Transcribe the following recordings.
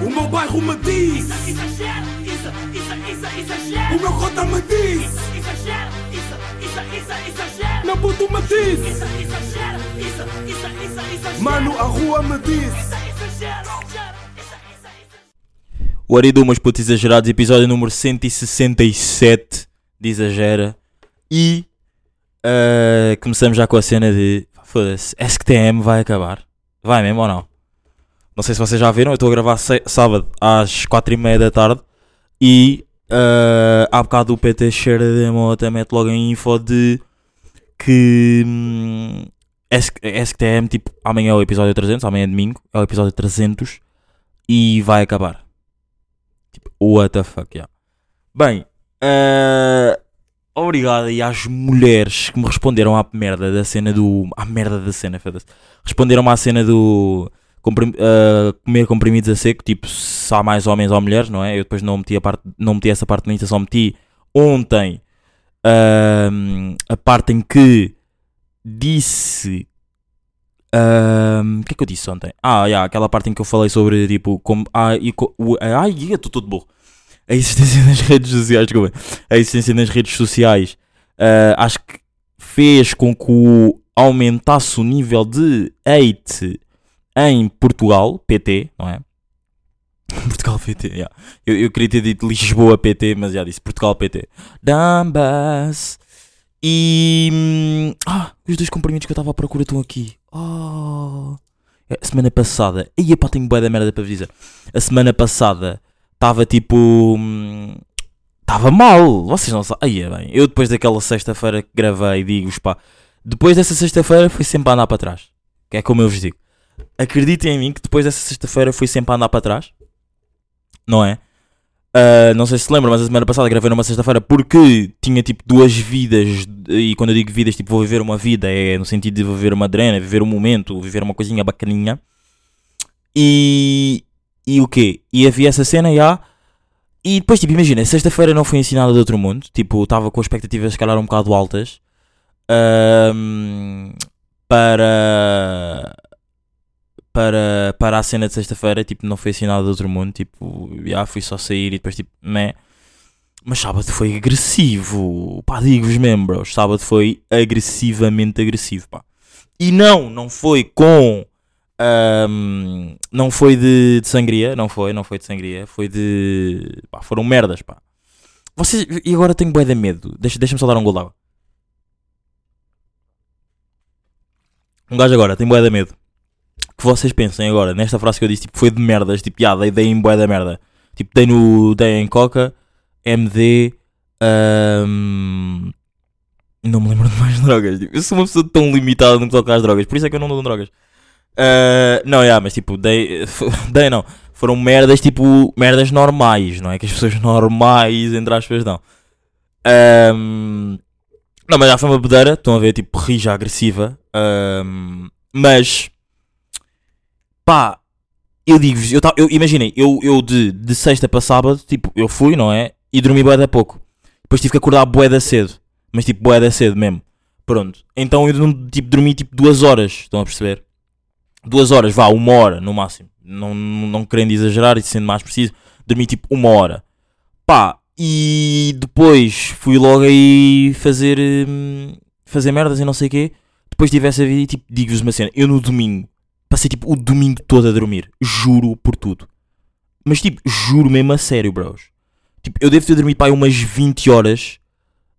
O meu bairro me diz. Exagero, isso, isso, isso, exagero. O meu cota me diz. Exagero, isso, isso, isso, exagero. Meu puto me diz. Isso, exagero, isso, isso, isso, exagero. Mano, a rua me diz. Isso, exagero, exagero, isso, isso, isso. O Aridu, meus putos exagerados, episódio número 167 de Exagera. E ah, começamos já com a cena de. Foda-se, SQTM vai acabar. Vai mesmo ou não? Não sei se vocês já viram, eu estou a gravar sábado às 4h30 da tarde. E ah, há bocado o PT cheira de moto mete logo em info de que hum, S- SQTM, tipo, amanhã é o episódio 300, amanhã é domingo, é o episódio 300 e vai acabar. Tipo, what the fuck, yeah. Bem, eh, obrigado aí às mulheres que me responderam à merda da cena do. à merda da cena, foda-se. Responderam-me à cena do. Comprim- eh, comer comprimidos a seco, tipo, se há mais homens ou mulheres, não é? Eu depois não meti, a parte, não meti essa parte na só meti ontem ahm, a parte em que disse. O que é que eu disse ontem? Ah, yeah, aquela parte em que eu falei sobre tipo. Como, ah, e, co- o- ai, estou todo burro. A existência nas redes sociais, desculpa. A existência nas redes sociais ah, acho que fez com que aumentasse o nível de hate em Portugal, PT, não é? Portugal PT, yeah. eu, eu queria ter dito Lisboa PT, mas já disse Portugal PT. Dambas. E. hum, Ah, os dois comprimidos que eu estava à procura estão aqui. Oh. É, semana passada. Ia pá, tenho bué da merda para vos dizer. A semana passada estava tipo. Estava mal. Vocês não sabem. Aí é bem. Eu depois daquela sexta-feira que gravei, digo-vos pá. Depois dessa sexta-feira foi sempre a andar para trás. Que é como eu vos digo. Acreditem em mim que depois dessa sexta-feira foi sempre a andar para trás. Não é? Ah, não sei se lembram, mas a semana passada gravei numa sexta-feira porque tinha tipo duas vidas. E quando eu digo vidas, tipo, vou viver uma vida, é no sentido de viver uma drena, viver um momento, viver uma coisinha bacaninha. E. E o quê? E havia essa cena já. E depois, tipo, imagina, sexta-feira não foi ensinada de outro mundo. Tipo, estava com expectativas, se calhar, um bocado altas. ahm, para. Para, para a cena de sexta-feira, tipo, não foi ensinada de outro mundo. Tipo, já fui só sair e depois, tipo, né. Mas sábado foi agressivo. Pá, digo-vos mesmo, bros. Sábado foi agressivamente agressivo, pá. E não, não foi com. ahm, não foi de, de sangria, não foi, não foi de sangria. Foi de. Pá, foram merdas, pá. Vocês, e agora tenho bué de medo. Deixa- Deixa-me só dar um gol d'água. Um gajo agora tem bué de medo. Que vocês pensem agora, nesta frase que eu disse, tipo, foi de merdas. Tipo, já, dei, dei em bué da merda. Tipo, dei, no, dei em Coca, MD. ahm, não me lembro de mais drogas. Tipo, eu sou uma pessoa tão limitada no que toca às drogas. Por isso é que eu não dou drogas. Ah, não, já, mas tipo, dei, dei não. Foram merdas, tipo, merdas normais, não é? Que as pessoas normais, entre aspas, dão. Ahm, não, mas já foi uma bedeira. Estão a ver, tipo, rija agressiva. Ahm, mas, pá, eu digo-vos, eu, eu, imaginem, eu, eu de, de sexta para sábado, tipo, eu fui, não é? E dormi bué da pouco. Depois tive que acordar bué da cedo. Mas tipo, bué da cedo mesmo. Pronto. Então eu tipo, dormi tipo duas horas, estão a perceber? Duas horas, vá, uma hora no máximo. Não, não querendo exagerar e sendo mais preciso, dormi tipo uma hora. Pá, e depois fui logo aí fazer, hum, fazer merdas e não sei o quê. Depois tive essa vida e tipo, digo-vos uma cena, eu no domingo, passei tipo o domingo todo a dormir. Juro por tudo. Mas tipo, juro mesmo a sério, bros. Tipo, eu devo ter dormido para umas 20 horas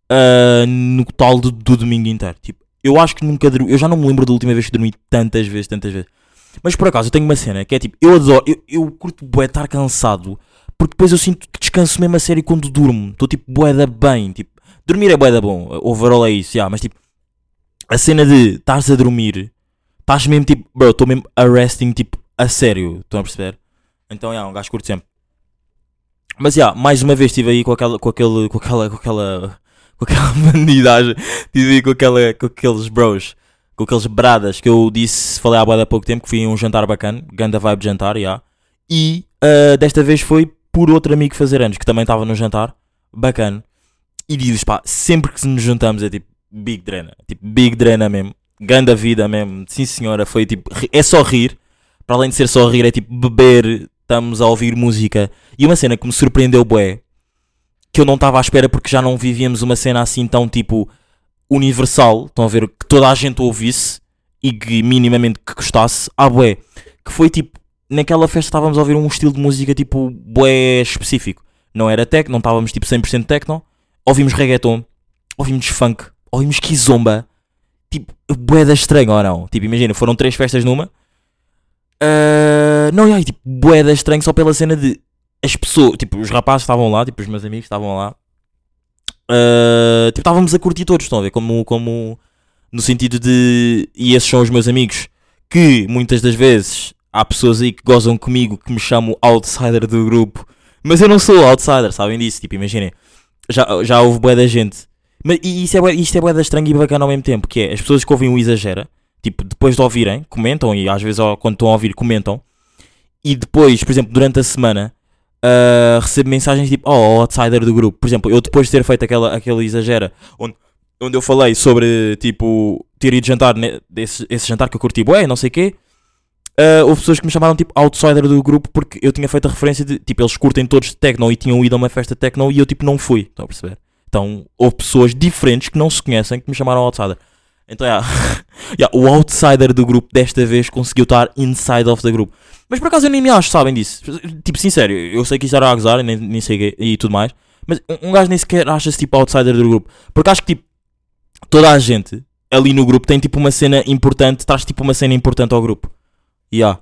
ah, no total do, do domingo inteiro. Tipo, eu acho que nunca dormi. Eu já não me lembro da última vez que dormi tantas vezes, tantas vezes. Mas por acaso eu tenho uma cena que é tipo, eu adoro, eu, eu curto bué estar cansado, porque depois eu sinto que descanso mesmo a sério quando durmo. Estou tipo bué da bem, tipo, dormir é bué da bom, overall é isso, yeah, mas tipo, a cena de estares a dormir, estás mesmo tipo, bro, estou mesmo a resting tipo, a sério, estão a perceber? Então, yeah, um gajo curto sempre. Mas, já, mais uma vez estive aí com aquela, com aquele, com aquela, com aquela, com aquela bandidagem, estive aí com aquela, com aqueles bros, com aqueles bradas que eu disse, falei há de há pouco tempo, que fui a um jantar bacana, ganda vibe jantar, já. E, ah, desta vez foi por outro amigo fazer anos, que também estava no jantar, bacana. E diz pá, sempre que nos juntamos é tipo, big drena, tipo, big drena mesmo, ganda vida mesmo, sim senhora, foi tipo, é só rir, para além de ser só rir, é tipo beber estamos a ouvir música. E uma cena que me surpreendeu, bué, que eu não estava à espera porque já não vivíamos uma cena assim tão tipo universal. Estão a ver? Que toda a gente ouvisse e que minimamente que gostasse. Ah, bué, que foi tipo, naquela festa estávamos a ouvir um estilo de música tipo bué específico. Não era techno, não estávamos tipo 100% techno. Ouvimos reggaeton, ouvimos funk, ouvimos kizomba. Tipo, bué da estranho ou não? Tipo, imagina, foram três festas numa. Ah, não, é tipo, bué da estranho só pela cena de as pessoas, tipo, os rapazes estavam lá, tipo, os meus amigos estavam lá. Ah, tipo, estávamos a curtir todos, estão a ver? Como, como no sentido de. E esses são os meus amigos que muitas das vezes há pessoas aí que gozam comigo que me chamam outsider do grupo, mas eu não sou outsider, sabem disso? Tipo, imaginem, já, já houve bué da gente. Mas, e isso é, isto é bué da estranho e bacana ao mesmo tempo, que é as pessoas que ouvem o exagera, tipo, depois de ouvirem, comentam e às vezes quando estão a ouvir comentam, e depois, por exemplo, durante a semana, ah, recebo mensagens tipo, oh, outsider do grupo. Por exemplo, eu depois de ter feito aquela, aquele exagera, onde, onde eu falei sobre, tipo, ter ido jantar, né, desse, esse jantar que eu curti, bué, não sei o quê, ah, houve pessoas que me chamaram tipo outsider do grupo porque eu tinha feito a referência de, tipo, eles curtem todos de techno e tinham ido a uma festa de techno e eu, tipo, não fui, estão a perceber? Então, houve pessoas diferentes que não se conhecem que me chamaram outsider. Então, yeah. Yeah, o outsider do grupo desta vez conseguiu estar inside of the grupo. Mas por acaso eu nem me acho, sabem disso. Tipo, sincero, eu sei que isso era a gozar e, nem, nem sei e tudo mais. Mas um- gajo nem sequer acha-se tipo outsider do grupo. Porque acho que tipo, toda a gente ali no grupo tem tipo uma cena importante, traz tipo uma cena importante ao grupo. Yeah.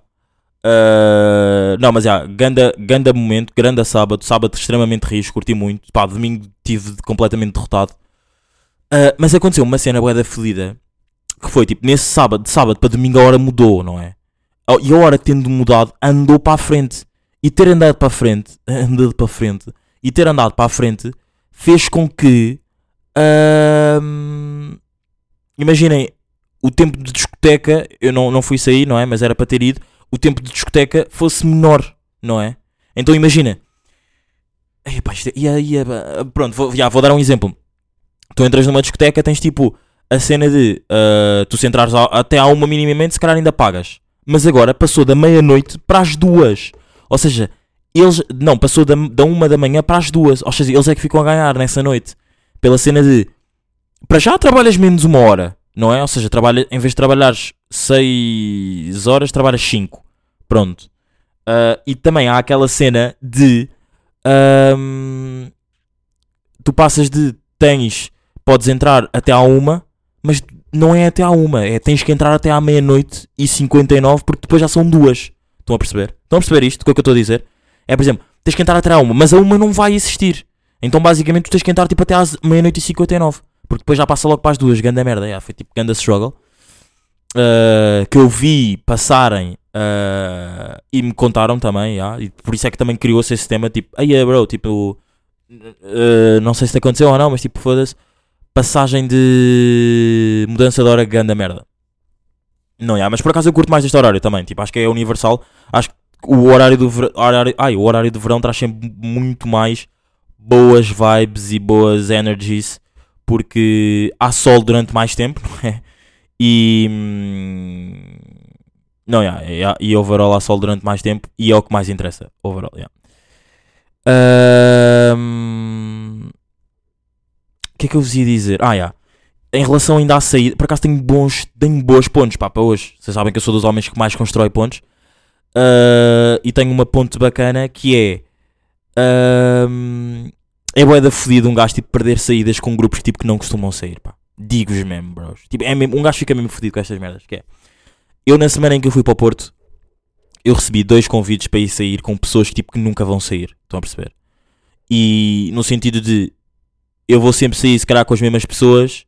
Uh, não, mas já, ganda, ganda momento, grande sábado, sábado extremamente rijo, curti muito. Pá, domingo tive completamente derrotado. Uh, mas aconteceu uma cena bué da fodida que foi tipo nesse sábado, de sábado para domingo a hora mudou, não é? Oh, E a hora tendo mudado, andou para a frente. E ter andado para a frente, andado para a frente, e ter andado para a frente fez com que. ahm, imaginem, o tempo de discoteca, eu não, não fui sair, não é? Mas era para ter ido. O tempo de discoteca fosse menor, não é? Então imagina. Isto é- ia, ia, pronto, vou, já, vou dar um exemplo. Tu entras numa discoteca, tens tipo a cena de ah, tu se entrares até à uma minimamente, se calhar ainda pagas. Mas agora passou da meia-noite para as duas. Ou seja, eles. Não, passou da, da uma da manhã para as duas. Ou seja, eles é que ficam a ganhar nessa noite. Pela cena de. Para já trabalhas menos uma hora, não é? Ou seja, trabalha, em vez de trabalhares 6 horas, trabalhas 5. Pronto. Ah, e também há aquela cena de. ahm, tu passas de. Tens. Podes entrar até à uma, mas não é até à uma. É tens que entrar até à meia-noite e 59, porque depois já são duas. Estão a perceber? Estão a perceber isto? O que é que eu estou a dizer? É, por exemplo, tens que entrar até à uma, mas a uma não vai existir. Então, basicamente, tu tens que entrar tipo até às meia-noite e 59. Porque depois já passa logo para as duas. Ganda merda. Yeah, foi tipo ganda struggle. Uh, que eu vi passarem uh, e me contaram também. yeah, e por isso é que também criou-se esse tema. Tipo, aí bro, tipo, uh, não sei se te aconteceu ou não, mas tipo, foda-se. Passagem de mudança de hora, ganda merda. Não, yeah, mas por acaso eu curto mais este horário também. Tipo, acho que é universal. Acho que o horário do verão, horário, ai, o horário do verão traz sempre muito mais boas vibes e boas energies porque há sol durante mais tempo, não é? E hum, não, yeah, yeah, e overall há sol durante mais tempo e é o que mais interessa. Overall, yeah. Ahm, O que é que eu vos ia dizer? Ah, yeah. Em relação ainda à saída, por acaso tenho bons, tenho boas pontes pá, para hoje. Vocês sabem que eu sou dos homens que mais constrói pontes. Ah, e tenho uma ponte bacana que é. ahm, é bué da fodida um gajo tipo perder saídas com grupos tipo que não costumam sair, pá. Digo-vos mesmo, bros. Tipo, é mesmo, um gajo fica mesmo fodido com estas merdas, que é. Eu na semana em que eu fui para o Porto, eu recebi dois convites para ir sair com pessoas tipo que nunca vão sair. Estão a perceber? E no sentido de eu vou sempre sair se calhar com as mesmas pessoas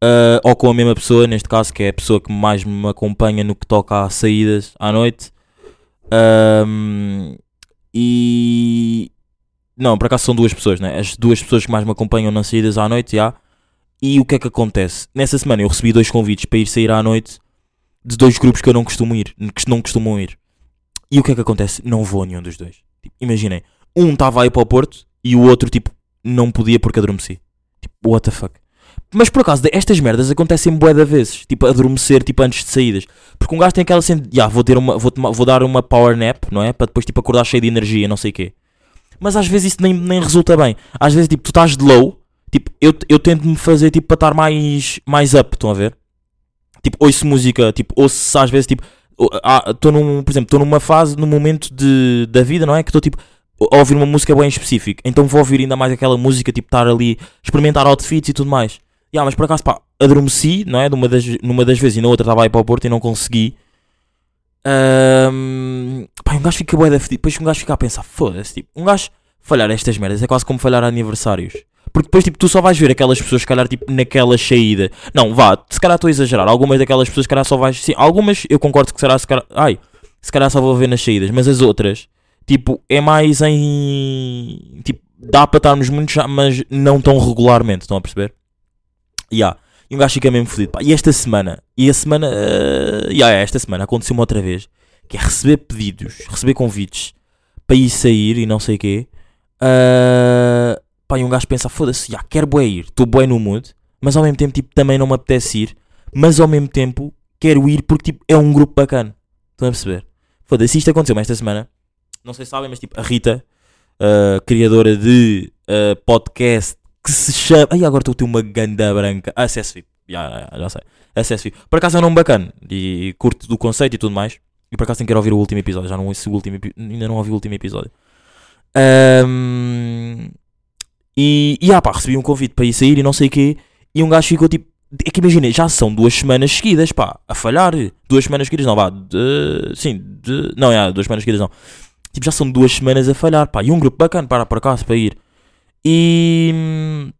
ah, ou com a mesma pessoa, neste caso, que é a pessoa que mais me acompanha no que toca a saídas à noite. Ahm, e não, por acaso são duas pessoas, né? As duas pessoas que mais me acompanham nas saídas à noite, já. E o que é que acontece? Nessa semana eu recebi dois convites para ir sair à noite de dois grupos que eu não costumo ir, que não costumam ir. E o que é que acontece? Não vou a nenhum dos dois. Tipo, imaginem, um estava aí para o Porto e o outro, tipo, não podia porque adormeci. Tipo, what the fuck? Mas por acaso, estas merdas acontecem bué da vezes. Tipo, adormecer, tipo, antes de saídas. Porque um gajo tem aquela cena de, "Ya, vou, ter uma, vou, vou dar uma power nap, não é? Para depois, tipo, acordar cheio de energia, não sei o quê. Mas às vezes isso nem, nem resulta bem. Às vezes, tipo, tu estás de low, tipo, eu, eu tento-me fazer, tipo, para estar mais, mais up, estão a ver? Tipo, ouço música, tipo, ouço às vezes, tipo, estou num, por exemplo, estou numa fase, num momento de, da vida, não é? Que estou, tipo, a ouvir uma música bem específica. Então vou ouvir ainda mais aquela música, tipo, estar ali, experimentar outfits e tudo mais. Ya, mas por acaso, pá, adormeci, não é? Numa das, numa das vezes e na outra estava aí para o Porto e não consegui. Ahm, pá, um gajo fica bué da fedido. Depois um gajo fica a pensar, foda-se, tipo, um gajo falhar estas merdas é quase como falhar aniversários. Porque depois, tipo, tu só vais ver aquelas pessoas, se calhar, tipo, naquela saída. Não, vá, se calhar estou a exagerar. Algumas daquelas pessoas, se calhar, só vais. Sim, algumas eu concordo que será, se calhar. Ai, se calhar só vou ver nas saídas. Mas as outras, tipo, é mais em. Tipo, dá para estarmos muito já, mas não tão regularmente. Estão a perceber? Ya. E um gajo fica mesmo fodido. E esta semana, e a semana, eh, ya, esta semana aconteceu-me outra vez, que é receber pedidos, receber convites para ir sair e não sei o quê. Ah, pá, e um gajo pensa, foda-se, já, quero bué ir, estou bué no mood, mas ao mesmo tempo, tipo, também não me apetece ir, mas ao mesmo tempo, quero ir porque, tipo, é um grupo bacana. Estão a perceber? Foda-se, isto aconteceu-me esta semana, não sei se sabem, mas, tipo, a Rita, ah, criadora de ah, podcast que se chama. Ai, agora estou a ter uma ganda branca. Acesso VIP. Já, já, já sei. Acesso VIP. Por acaso é um nome bacana. E curto do conceito e tudo mais. E por acaso tenho que ir ouvir o último episódio. Já não ouço o último Ainda não ouvi o último episódio. Ahm, e, e ah pá, recebi um convite para ir sair e não sei o quê. E um gajo ficou tipo. É que imagina, já são duas semanas seguidas, pá, a falhar. Duas semanas seguidas, não, vá. De, sim, de, não, é, duas semanas seguidas, não. Tipo, já são duas semanas a falhar, pá. E um grupo bacana para por acaso para ir. E.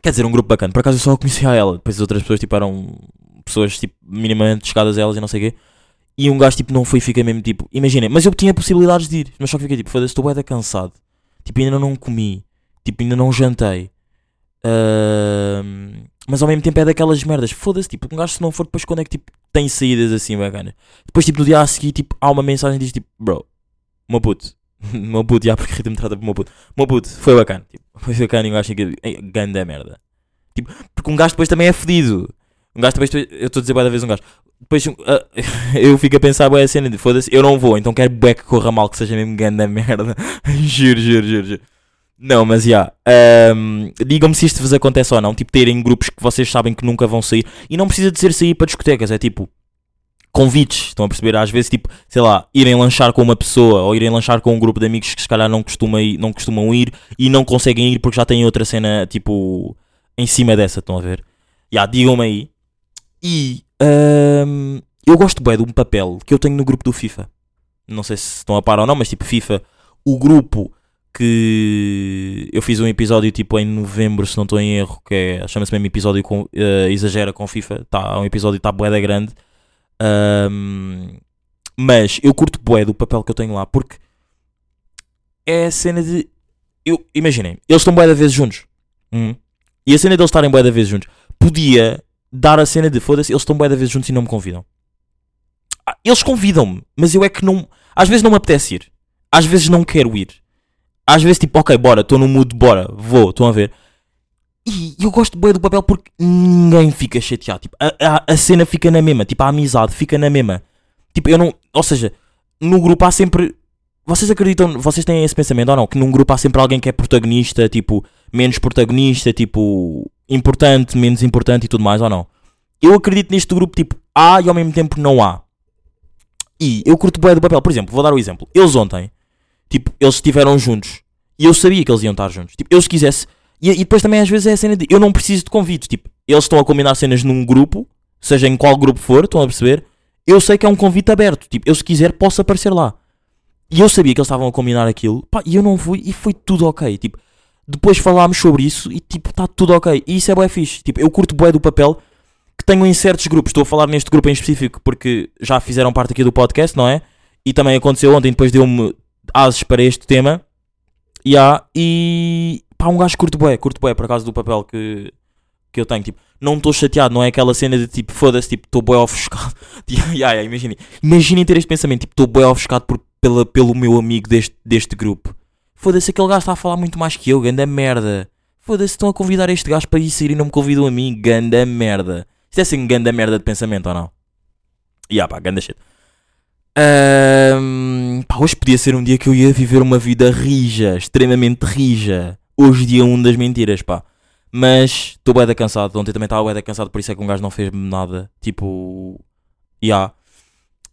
Quer dizer, um grupo bacana. Por acaso eu só conhecia a ela. Depois as outras pessoas, tipo, eram pessoas, tipo, minimamente chegadas a elas e não sei o quê. E um gajo, tipo, não foi fica mesmo, tipo, imaginem. Mas eu tinha possibilidades de ir. Mas só que fiquei, tipo, foda-se, estou da cansado. Tipo, ainda não comi. Tipo, ainda não jantei. Ahm, mas ao mesmo tempo é daquelas merdas. Foda-se, tipo, um gajo se não for, depois quando é que, tipo, tem saídas assim bacanas. Depois, tipo, no dia a seguir, tipo, há uma mensagem que diz, tipo, bro, meu puto. meu puto, já, porque a me trata por meu puto. Meu puto, foi bacana. Tipo, foi bacana e um gajo fica, "Ei, ganda merda. Tipo, porque um gajo depois também é fedido. Um gajo depois, eu estou a dizer da vez um gajo. Depois ah, eu fico a pensar bué a cena de foda-se, eu não vou, então quero bué que corra mal, que seja mesmo ganda merda. juro, juro, juro, juro. Não, mas já. ahm, Digam-me se isto vos acontece ou não. Tipo, terem grupos que vocês sabem que nunca vão sair. E não precisa de ser sair para discotecas, é tipo convites. Estão a perceber? Às vezes, tipo, sei lá, irem lanchar com uma pessoa ou irem lanchar com um grupo de amigos que se calhar não, costuma ir, não costumam ir e não conseguem ir porque já têm outra cena, tipo, em cima dessa. Estão a ver? Já, digam-me aí. E ahm, eu gosto bem de um papel que eu tenho no grupo do FIFA. Não sei se estão a par ou não, mas tipo, FIFA, o grupo que eu fiz um episódio tipo em novembro, se não estou em erro, que é, chama-se mesmo episódio com, eh, Exagera com FIFA. Tá, um episódio está bué da grande. Ahm, mas eu curto bué do papel que eu tenho lá porque é a cena de. Eu, imaginem, eles estão bué da vez juntos. Hum. E a cena deles estarem bué da vez juntos podia dar a cena de foda-se, eles estão bué da vez juntos e não me convidam. Ah, Eles convidam-me, mas eu é que não. Às vezes não me apetece ir, às vezes não quero ir. Às vezes, tipo, ok, bora, estou no mood, bora, vou, estão a ver. E eu gosto bem do papel porque ninguém fica chateado. Tipo, a, a, a cena fica na mesma, tipo, a amizade fica na mesma. Tipo, eu não. Ou seja, no grupo há sempre. Vocês acreditam, vocês têm esse pensamento ou não? Que num grupo há sempre alguém que é protagonista, tipo, menos protagonista, tipo, importante, menos importante e tudo mais, ou não? Eu acredito neste grupo, tipo, há e ao mesmo tempo não há. E eu curto bem do papel. Por exemplo, vou dar o exemplo. Eles ontem, tipo, eles estiveram juntos e eu sabia que eles iam estar juntos. Tipo, eu se quisesse. E, e depois também às vezes é a cena de eu não preciso de convites. Tipo, eles estão a combinar cenas num grupo, seja em qual grupo for, estão a perceber? Eu sei que é um convite aberto. Tipo, eu se quiser posso aparecer lá. E eu sabia que eles estavam a combinar aquilo, pá, e eu não fui e foi tudo ok. Tipo, depois falámos sobre isso e tipo, está tudo ok. E isso é bué fixe. Tipo, eu curto bué do papel que tenho em certos grupos. Estou a falar neste grupo em específico porque já fizeram parte aqui do podcast, não é? E também aconteceu ontem, depois deu-me ases para este tema. Há, e pá, um gajo curto bué, curto bué por causa do papel que, que eu tenho. Tipo, não estou chateado, não é aquela cena de tipo, foda-se, tipo, estou bué ofuscado. Yeah, yeah, imaginem, imaginem ter este pensamento, tipo, estou bué ofuscado por, pela, pelo meu amigo deste, deste grupo. Foda-se, aquele gajo está a falar muito mais que eu, ganda merda. Foda-se, estão a convidar este gajo para ir sair e não me convidam a mim. Ganda merda. Isto é assim, ganda merda de pensamento ou não? Yeah, pá, ganda shit. Ahm, pá, hoje podia ser um dia que eu ia viver uma vida rija, extremamente rija. Hoje, dia 1 das mentiras, pá. Mas estou bué da cansado. Ontem também estava bué da cansado, por isso é que um gajo não fez nada. Tipo, yeah.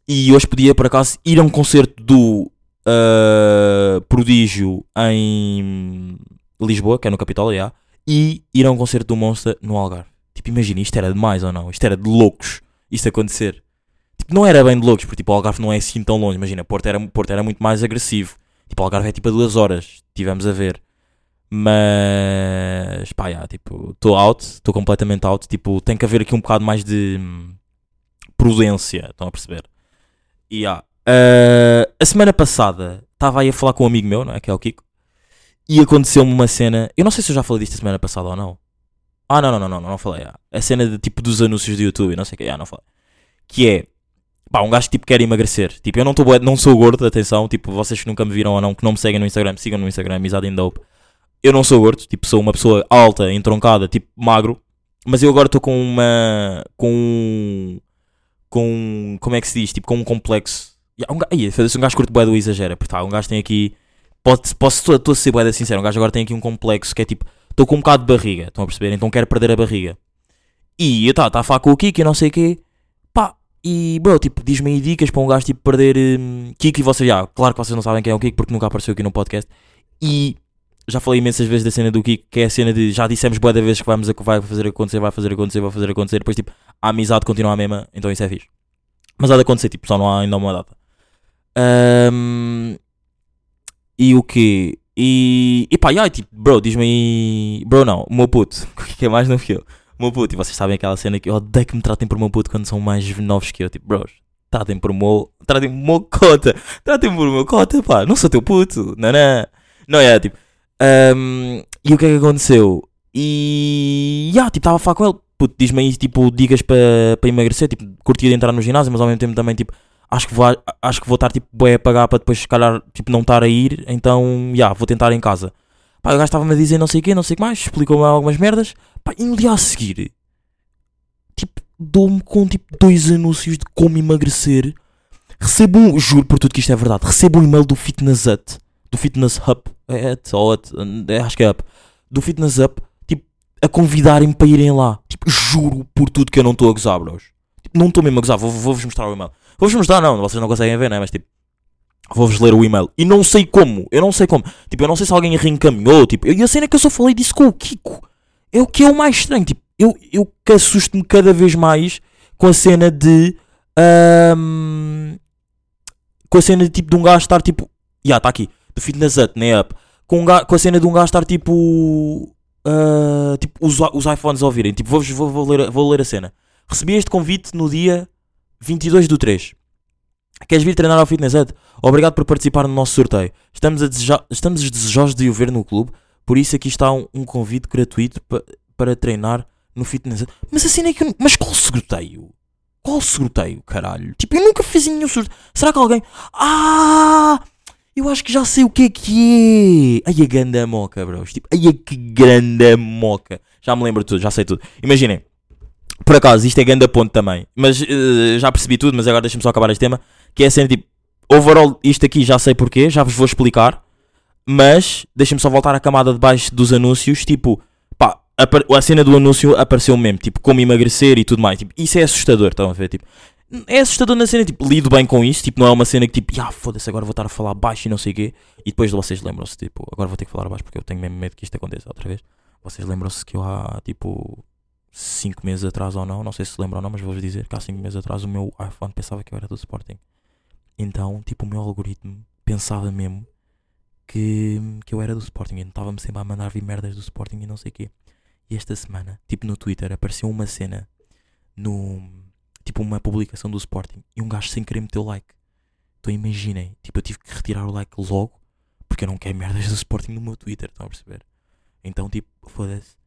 E hoje podia, por acaso, ir a um concerto do ah, Prodígio em Lisboa, que é no Capitólio, yeah, e ir a um concerto do Monster no Algarve. Tipo, imagina, isto era demais ou não? Isto era de loucos, isto acontecer. Tipo, não era bem de loucos, porque tipo, o Algarve não é assim tão longe. Imagina, Porto era, Porto era muito mais agressivo. Tipo, o Algarve é tipo a duas horas, tivemos a ver. Mas, pá, yeah, tipo, estou out, estou completamente out. Tipo, tem que haver aqui um bocado mais de hum, prudência, estão a perceber? E yeah. Ah, a semana passada estava aí a falar com um amigo meu, não é? Que é o Kiko. E aconteceu-me uma cena. Eu não sei se eu já falei disto a semana passada ou não. Ah, não, não, não, não, não, não falei. ah. A cena de tipo dos anúncios do YouTube, não sei o que, ah, não falei. Que é. Pá, um gajo que tipo quer emagrecer. Tipo, eu não, tô, não sou gordo, atenção. Tipo, vocês que nunca me viram ou não, que não me seguem no Instagram, sigam no Instagram, Dope. Eu não sou gordo, tipo, sou uma pessoa alta, entroncada, tipo, magro. Mas eu agora estou com uma. com. com. como é que se diz? Tipo, com um complexo. Yeah, um, Ia, foda-se, um gajo curto bué do exagera. Porque tá, um gajo tem aqui. Pode, posso estou a ser bué da sincero. Um gajo agora tem aqui um complexo que é tipo. Estou com um bocado de barriga, estão a perceber? Então quero perder a barriga. E eu tá a falar com o Kiko e não sei o quê. E bro, tipo, diz-me aí dicas para um gajo tipo perder hum, Kiko e vocês já. Claro que vocês não sabem quem é o Kiko porque nunca apareceu aqui no podcast. E já falei imensas vezes da cena do Kiko, que é a cena de já dissemos bué da vezes que vamos vai fazer acontecer, vai fazer acontecer, vai fazer acontecer. Depois, tipo, a amizade continua a mesma, então isso é fixe. Mas há de acontecer, tipo, só não há ainda uma data. Ahm, e o quê? E, e pá, e aí, tipo, bro, diz-me aí. Bro, não, o meu puto, que é mais novo que eu. Meu puto, e vocês sabem aquela cena que eu odeio que me tratem por meu puto quando são mais novos que eu. Tipo, bros, tratem por meu. Tratem por meu cota. Tratem por meu cota, pá, não sou teu puto. Não, não. É, tipo. ahm, e o que é que aconteceu? E. Ya, tipo, estava a falar com ele. Puto, diz-me aí, tipo, dicas para emagrecer. Tipo, curtia de entrar no ginásio, mas ao mesmo tempo também, tipo, acho que vou, acho que vou estar, tipo, bué a pagar para depois, se calhar, tipo, não estar a ir. Então, já, vou tentar em casa. Pá, o gajo estava-me a dizer não sei o quê, não sei o que mais, explicou-me algumas merdas. Pá, e no dia a seguir, tipo, dou-me com, tipo, dois anúncios de como emagrecer. Recebo um, juro por tudo que isto é verdade, recebo um e-mail do Fitness Hut, do Fitness Hub, é, ou Hut, é, acho que é Up, do Fitness Up, tipo, a convidarem-me para irem lá. Tipo, juro por tudo que eu não estou a gozar, bros. Tipo, não estou mesmo a gozar, vou- vou-vos mostrar o e-mail. Vou-vos mostrar, não, vocês não conseguem ver, né? Mas tipo, vou-vos ler o e-mail. E não sei como, eu não sei como. Tipo, eu não sei se alguém reencaminhou. Tipo, e a cena é que eu só falei disso com o Kiko. É o que é o mais estranho. Tipo, eu, eu assusto-me cada vez mais com a cena de. ahm, com a cena de tipo de um gajo estar tipo. Já, está aqui. Do Fitness Hut, né? Up. Com, um ga- com a cena de um gajo estar tipo. ah, tipo, os, os iPhones a ouvirem. Tipo, vou, vou, vou, ler, vou ler a cena. Recebi este convite no dia 22 do 3. Queres vir treinar ao Fitness Hut? Obrigado por participar no nosso sorteio. Estamos, a estamos desejosos de o ver no clube, por isso aqui está um, um convite gratuito pa- para treinar no Fitness. Mas assim é que eu, Mas qual sorteio? Qual sorteio, caralho? Tipo, eu nunca fiz nenhum sorteio. Será que alguém. Ah! Eu acho que já sei o que é que é. Ai, a grande moca, bros. Tipo, ai, que grande moca. Já me lembro de tudo, já sei tudo. Imaginem. Por acaso, isto é grande ponto também. Mas eh, já percebi tudo, mas agora deixa-me só acabar este tema. Que é cena tipo, overall, isto aqui já sei porquê, já vos vou explicar. Mas deixa-me só voltar à camada de baixo dos anúncios. Tipo, pá, apar- a cena do anúncio apareceu mesmo, tipo, como emagrecer e tudo mais. Tipo, isso é assustador, estão a ver? Tipo, é assustador na cena, tipo, lido bem com isso. Tipo, não é uma cena que tipo, ah, foda-se, agora vou estar a falar baixo e não sei o quê. E depois vocês lembram-se, tipo, agora vou ter que falar baixo porque eu tenho mesmo medo que isto aconteça outra vez. Vocês lembram-se que eu há, tipo, 5 meses atrás ou não, não sei se se lembram ou não, mas vou-vos dizer que há 5 meses atrás o meu iPhone pensava que eu era do Sporting. Então, tipo, o meu algoritmo pensava mesmo que, que eu era do Sporting. Então estava-me sempre a mandar vir merdas do Sporting e não sei o quê. E esta semana, tipo no Twitter, apareceu uma cena no. Tipo uma publicação do Sporting e um gajo sem querer meteu like. Então imaginem, tipo, eu tive que retirar o like logo porque eu não quero merdas do Sporting no meu Twitter, estão a perceber? Então, tipo, foda-se.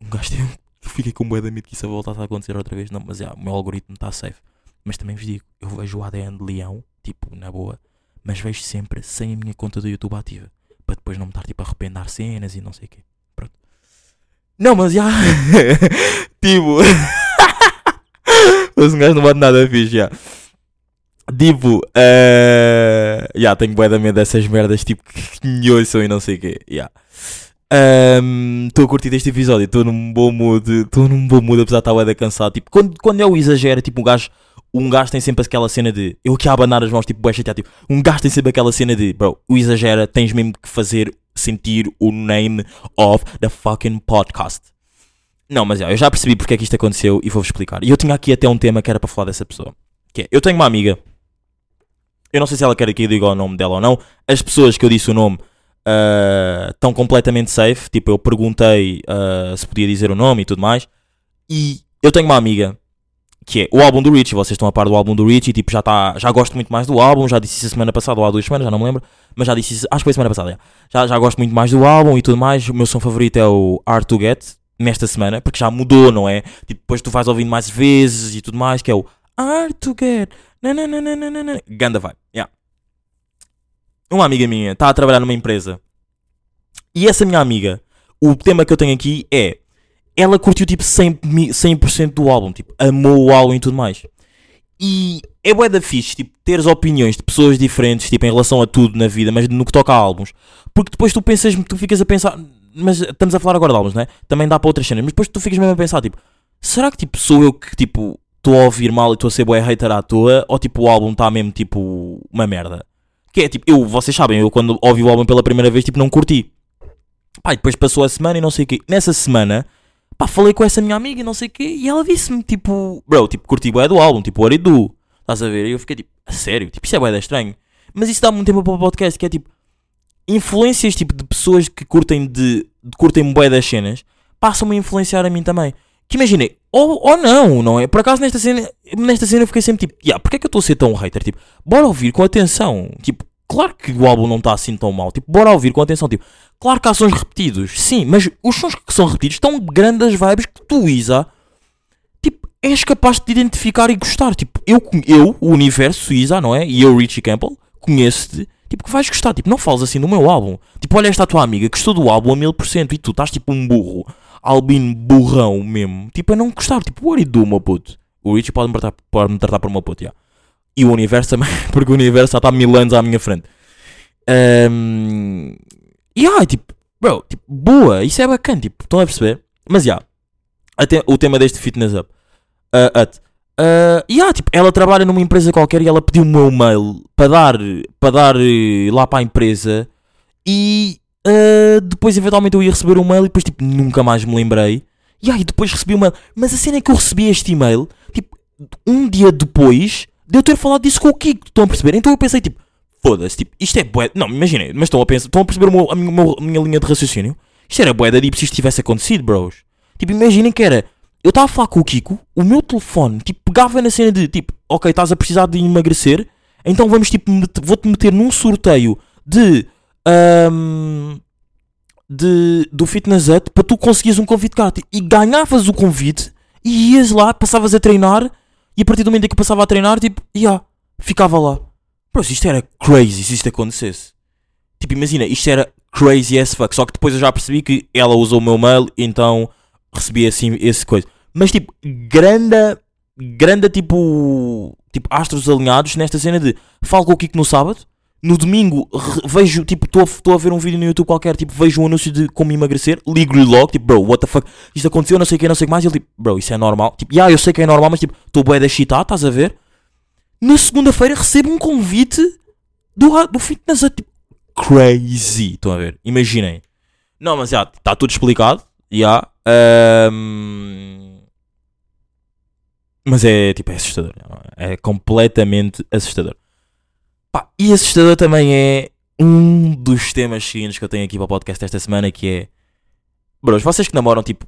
Um gajo. Eu fiquei com bué de medo que isso voltasse a acontecer outra vez. Não, mas já, o meu algoritmo está safe. Mas também vos digo, eu vejo o ADN de leão, tipo, na boa, mas vejo sempre sem a minha conta do YouTube ativa. Para depois não me estar tipo a arrependar cenas e não sei o quê. Pronto. Não, mas já. tipo. mas um gajo não bate nada fixe, já. Tipo, eh, já tenho bué da medo dessas merdas, tipo, que me ouçam e não sei o quê. Estou a curtir este episódio, estou num bom mood, estou num bom mood, apesar de estar bué da cansado. Tipo, quando, quando é o exagero, tipo, um gajo, um gajo tem sempre aquela cena de, eu aqui a abanar as mãos, tipo, bué chateado, tipo, um gajo tem sempre aquela cena de, bro, o exagera, tens mesmo que fazer sentir o name of the fucking podcast. Não, mas já, eu já percebi porque é que isto aconteceu e vou-vos explicar. E eu tinha aqui até um tema que era para falar dessa pessoa. Que é, eu tenho uma amiga, eu não sei se ela quer que eu diga o nome dela ou não, as pessoas que eu disse o nome ah, estão completamente safe. Tipo, eu perguntei ah, se podia dizer o nome e tudo mais. E eu tenho uma amiga que é o álbum do Richie. Vocês estão a par do álbum do Richie. Tipo, já, tá, já gosto muito mais do álbum. Já disse isso semana passada ou há duas semanas, já não me lembro. Mas já disse isso, acho que foi semana passada. Já. Já, gosto muito mais do álbum e tudo mais. O meu som favorito é o Hard to Get nesta semana, porque já mudou, não é? Tipo, depois tu vais ouvindo mais vezes e tudo mais, que é o Hard to Get. Nananana. Ganda vibe. Yeah. Uma amiga minha está a trabalhar numa empresa. E essa minha amiga, o tema que eu tenho aqui é. Ela curtiu tipo 100%, mi- 100 do álbum, tipo, amou o álbum e tudo mais. E é bué da fixe, tipo, teres opiniões de pessoas diferentes, tipo, em relação a tudo na vida, mas no que toca a álbuns. Porque depois tu pensas, tu ficas a pensar, mas estamos a falar agora de álbuns, não é? Também dá para outras cenas, mas depois tu ficas mesmo a pensar, tipo, será que tipo, sou eu que tipo, estou a ouvir mal e estou a ser bué hater à toa, ou tipo, o álbum está mesmo tipo, uma merda? Que é tipo, eu, vocês sabem, eu quando ouvi o álbum pela primeira vez, tipo, não curti. E depois passou a semana e não sei o quê. Nessa semana, pá, falei com essa minha amiga e não sei o quê, e ela disse-me, tipo, bro, tipo, curti bué do álbum, tipo, what do? Estás a ver? E eu fiquei tipo, a sério? Tipo, isso é bué estranho. Mas isso dá-me um tempo para o podcast, que é tipo, influências, tipo, de pessoas que curtem de, de curtem bué das cenas, passam-me a influenciar a mim também. Que imaginei, ou, ou não, não é? Por acaso nesta cena, nesta cena eu fiquei sempre tipo, yeah, porque é que eu estou a ser tão hater? Tipo, bora ouvir com atenção. Tipo, claro que o álbum não está assim tão mal. Tipo, bora ouvir com atenção. Tipo, claro que há sons repetidos, sim, mas os sons que são repetidos estão grandes vibes que tu, Isa, tipo, és capaz de te identificar e gostar. Tipo, eu, eu o universo Isa, não é? E eu, Richie Campbell, conheço-te. Tipo, que vais gostar. Tipo, não falas assim do meu álbum. Tipo, olha esta tua amiga, gostou do álbum a mil por cento e tu estás tipo um burro. Albino burrão mesmo. Tipo, a não gostar. Tipo, what do meu puto? O Richie pode me tratar, pode tratar por meu puto, já. E o universo também, porque o universo já está mil anos à minha frente. Um, e ai, tipo, bro, tipo, boa, isso é bacana, tipo, estão a perceber? Mas já, até o tema deste Fitness Up. Uh, at, uh, tipo, ela trabalha numa empresa qualquer e ela pediu o meu mail para dar, para dar eh, lá para a empresa e uh, depois eventualmente eu ia receber um mail e depois tipo nunca mais me lembrei. E aí depois recebi o mail. Mas a cena é que eu recebi este e-mail, tipo, um dia depois de eu ter falado disso com o Kiko, estão a perceber? Então eu pensei tipo, foda-se, tipo, isto é bué. Não, imaginem, mas estão a pensar, estão a perceber meu- a, minha, a minha linha de raciocínio? Isto era bué da se isto tivesse acontecido, bros. Tipo, imaginem que era. Eu estava a falar com o Kiko, o meu telefone, tipo, pegava na cena de tipo, ok, estás a precisar de emagrecer, então vamos, tipo, vou-te meter num sorteio de. ahm, de do Fitness Hut para tu conseguires um convite grátis. E ganhavas o convite e ias lá, passavas a treinar, e a partir do momento em que eu passava a treinar, tipo, yeah, ficava lá. Bro, isto era crazy se isto acontecesse. Tipo, imagina, isto era crazy as fuck. Só que depois eu já percebi que ela usou o meu mail, então recebi assim esse coisa. Mas tipo, grande, grande tipo, tipo astros alinhados nesta cena de falo com o Kiko no sábado. No domingo vejo, tipo, estou a ver um vídeo no YouTube qualquer, tipo, vejo um anúncio de como emagrecer, ligo-lhe logo, tipo, bro, what the fuck, isto aconteceu, não sei o que, não sei o que mais, e ele tipo, bro, isso é normal, tipo, yeah, eu sei que é normal, mas tipo, estou bué da excitado, estás a ver? Na segunda-feira recebo um convite do, do fitness, tipo, crazy, estão a ver? Imaginem. Não, mas já, está tudo explicado, já, ahm, mas é, tipo, é assustador, é completamente assustador. Pá, e assustador também é um dos temas seguintes que eu tenho aqui para o podcast esta semana, que é... Bros, vocês que namoram, tipo...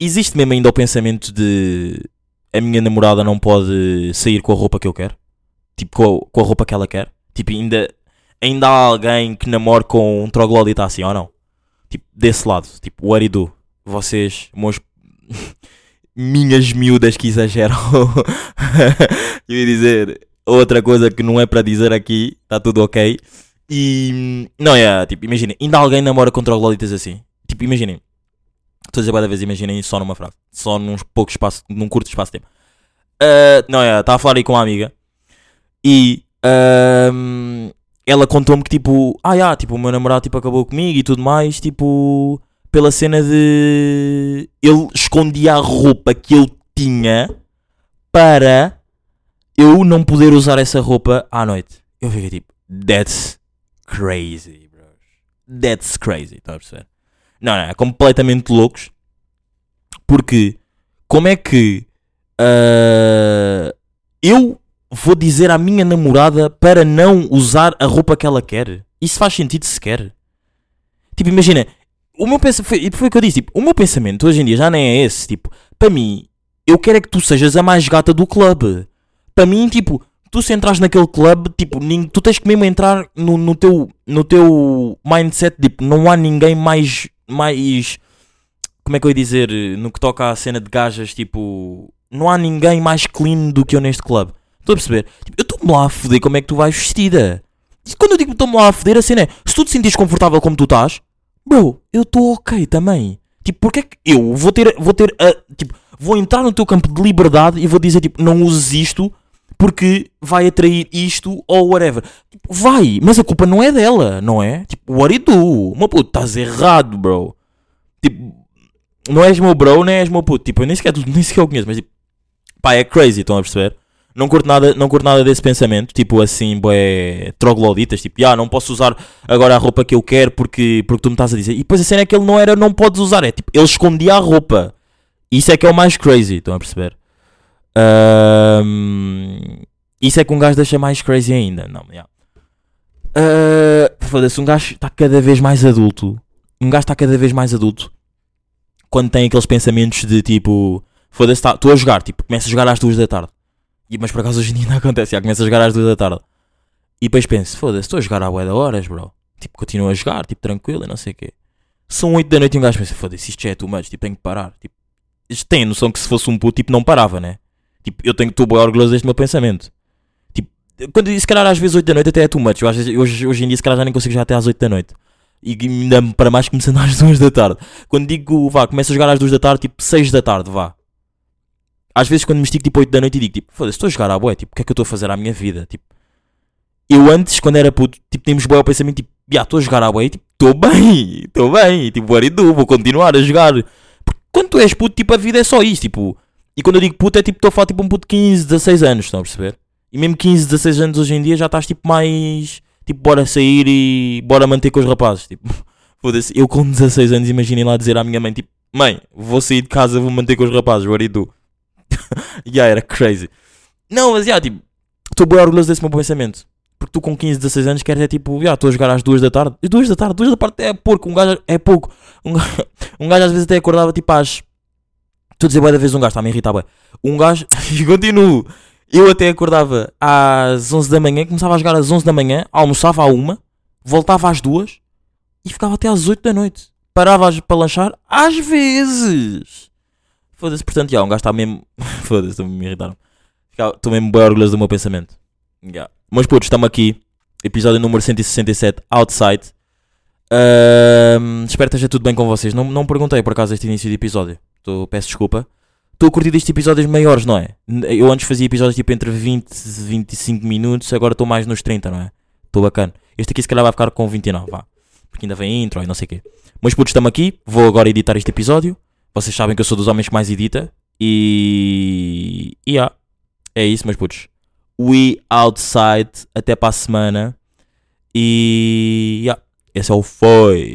Existe mesmo ainda o pensamento de... A minha namorada não pode sair com a roupa que eu quero? Tipo, com a, com a roupa que ela quer? Tipo, ainda... Ainda há alguém que namora com um troglodita assim, ou não? Tipo, desse lado. Tipo, what do? Vocês, meus... Minhas miúdas que exageram. eu ia dizer outra coisa que não é para dizer aqui, está tudo ok. E não é, tipo, imaginem, ainda alguém namora com trogloditas assim. Tipo, imaginem, Estou a dizer vezes, imaginem só numa frase. Só num pouco espaço, num curto espaço de tempo. Ah, não, é, estava a falar aí com uma amiga e ahm, ela contou-me que tipo, ah, já, tipo, o meu namorado tipo, acabou comigo e tudo mais, tipo, pela cena de ele escondia a roupa que eu tinha para eu não poder usar essa roupa à noite. Eu fiquei tipo, that's crazy, bros. That's crazy, estás a perceber? Não, não, é completamente loucos. Porque como é que ah, eu vou dizer à minha namorada para não usar a roupa que ela quer? Isso faz sentido sequer? Tipo, imagina, o meu pensamento, foi, foi o que eu disse, tipo, o meu pensamento hoje em dia já nem é esse, tipo, para mim, eu quero é que tu sejas a mais gata do clube. Para mim, tipo, tu se entras naquele clube, tipo, tu tens que mesmo entrar no, no, teu, no teu mindset, tipo, não há ninguém mais, mais, como é que eu ia dizer, no que toca à cena de gajas, tipo, não há ninguém mais clean do que eu neste clube. Estou a perceber? Tipo, eu estou-me lá a foder como é que tu vais vestida. E quando eu digo estou-me lá a foder, a cena é, se tu te sentires confortável como tu estás, bro, eu estou ok também. Tipo, porque é que eu vou ter, vou ter, tipo, vou entrar no teu campo de liberdade e vou dizer, tipo, não uses isto porque vai atrair isto ou whatever. Tipo, vai, mas a culpa não é dela, não é? Tipo, what you do? Uma puto, estás errado, bro. Tipo, não és meu bro, nem és meu puto. Tipo, eu nem sequer, nem sequer o conheço, mas tipo, pá, é crazy, estão a perceber? Não curto nada, não curto nada desse pensamento, tipo assim, boé, trogloditas, tipo, ah, não posso usar agora a roupa que eu quero porque, porque tu me estás a dizer. E depois a cena é que ele não era, não podes usar, é tipo, ele escondia a roupa. Isso é que é o mais crazy, estão a perceber? Ahm, isso é que um gajo deixa mais crazy ainda. Não, yeah. Ah, Foda-se, um gajo está cada vez mais adulto. Um gajo está cada vez mais adulto quando tem aqueles pensamentos de tipo, foda-se, tá- estou a jogar, tipo, começa a jogar às duas da tarde. E, mas por acaso hoje em dia não acontece, já começa a jogar às duas da tarde. E depois penso, foda-se, estou a jogar à bué da horas, bro. Tipo, continuo a jogar, tipo, tranquilo e não sei o quê. São 8 da noite e um gajo pensa, foda-se, isto já é too much, tipo, tenho que parar. Tipo, tem a noção que se fosse um puto, tipo, não parava, né? Tipo, eu tenho que estou bem orgulhoso deste meu pensamento. Quando, se calhar às vezes 8 da noite até é too much. Eu, às vezes, hoje, hoje em dia se calhar já nem consigo jogar até às 8 da noite. E ainda para mais começando às 2 da tarde. Quando digo, vá, começo a jogar às 2 da tarde, tipo 6 da tarde, vá. Às vezes quando me estico tipo 8 da noite e digo, tipo, foda-se, estou a jogar à boé, tipo, o que é que eu estou a fazer à minha vida? Tipo, eu antes, quando era puto, tipo, tínhamos boé o pensamento, tipo, já, estou a jogar à boé, tipo, estou bem, estou bem, tipo, what do, vou continuar a jogar. Porque quando tu és puto, tipo, a vida é só isso, tipo, e quando eu digo puto é tipo, estou a falar tipo um puto de 15, 16 anos, estão a perceber? E mesmo 15, 16 anos hoje em dia já estás tipo mais, tipo, bora sair e bora manter com os rapazes, tipo, foda-se, eu com 16 anos, imaginem lá dizer à minha mãe, tipo, mãe, vou sair de casa, vou manter com os rapazes, what it do? yeah, era crazy. Não, mas yeah, tipo, estou bem orgulhoso desse meu pensamento. Porque tu com 15, 16 anos queres é tipo, já, estou a jogar às 2 da tarde. E 2 da tarde, 2 da tarde é pouco, um gajo é pouco. Um gajo, um gajo às vezes até acordava tipo às. Estou a dizer, boa da vez um gajo, está-me a irritar, bué. Um gajo, e continuo. Eu até acordava às 11 da manhã, começava a jogar às 11 da manhã, almoçava à 1, voltava às 2 e ficava até às 8 da noite. Parava para lanchar, às vezes. Foda-se, portanto, já, um gajo está mesmo. Foda-se, estou-me a irritar. Estou mesmo bem orgulhoso do meu pensamento. Yeah. Mas putos, estamos aqui. Episódio número 167, Outside. Ahm, espero que esteja tudo bem com vocês. Não, não perguntei por acaso este início de episódio. Tô, peço desculpa. Estou a curtir destes episódios maiores, não é? Eu antes fazia episódios tipo entre 20 e 25 minutos, agora estou mais nos 30, não é? Estou bacana. Este aqui se calhar vai ficar com 29, vá. Porque ainda vem intro e não sei o quê. Mas putos, estamos aqui. Vou agora editar este episódio. Vocês sabem que eu sou dos homens que mais edita. E. E yeah. É isso, meus putos. We outside. Até para a semana. E. Yeah. Esse é o foi.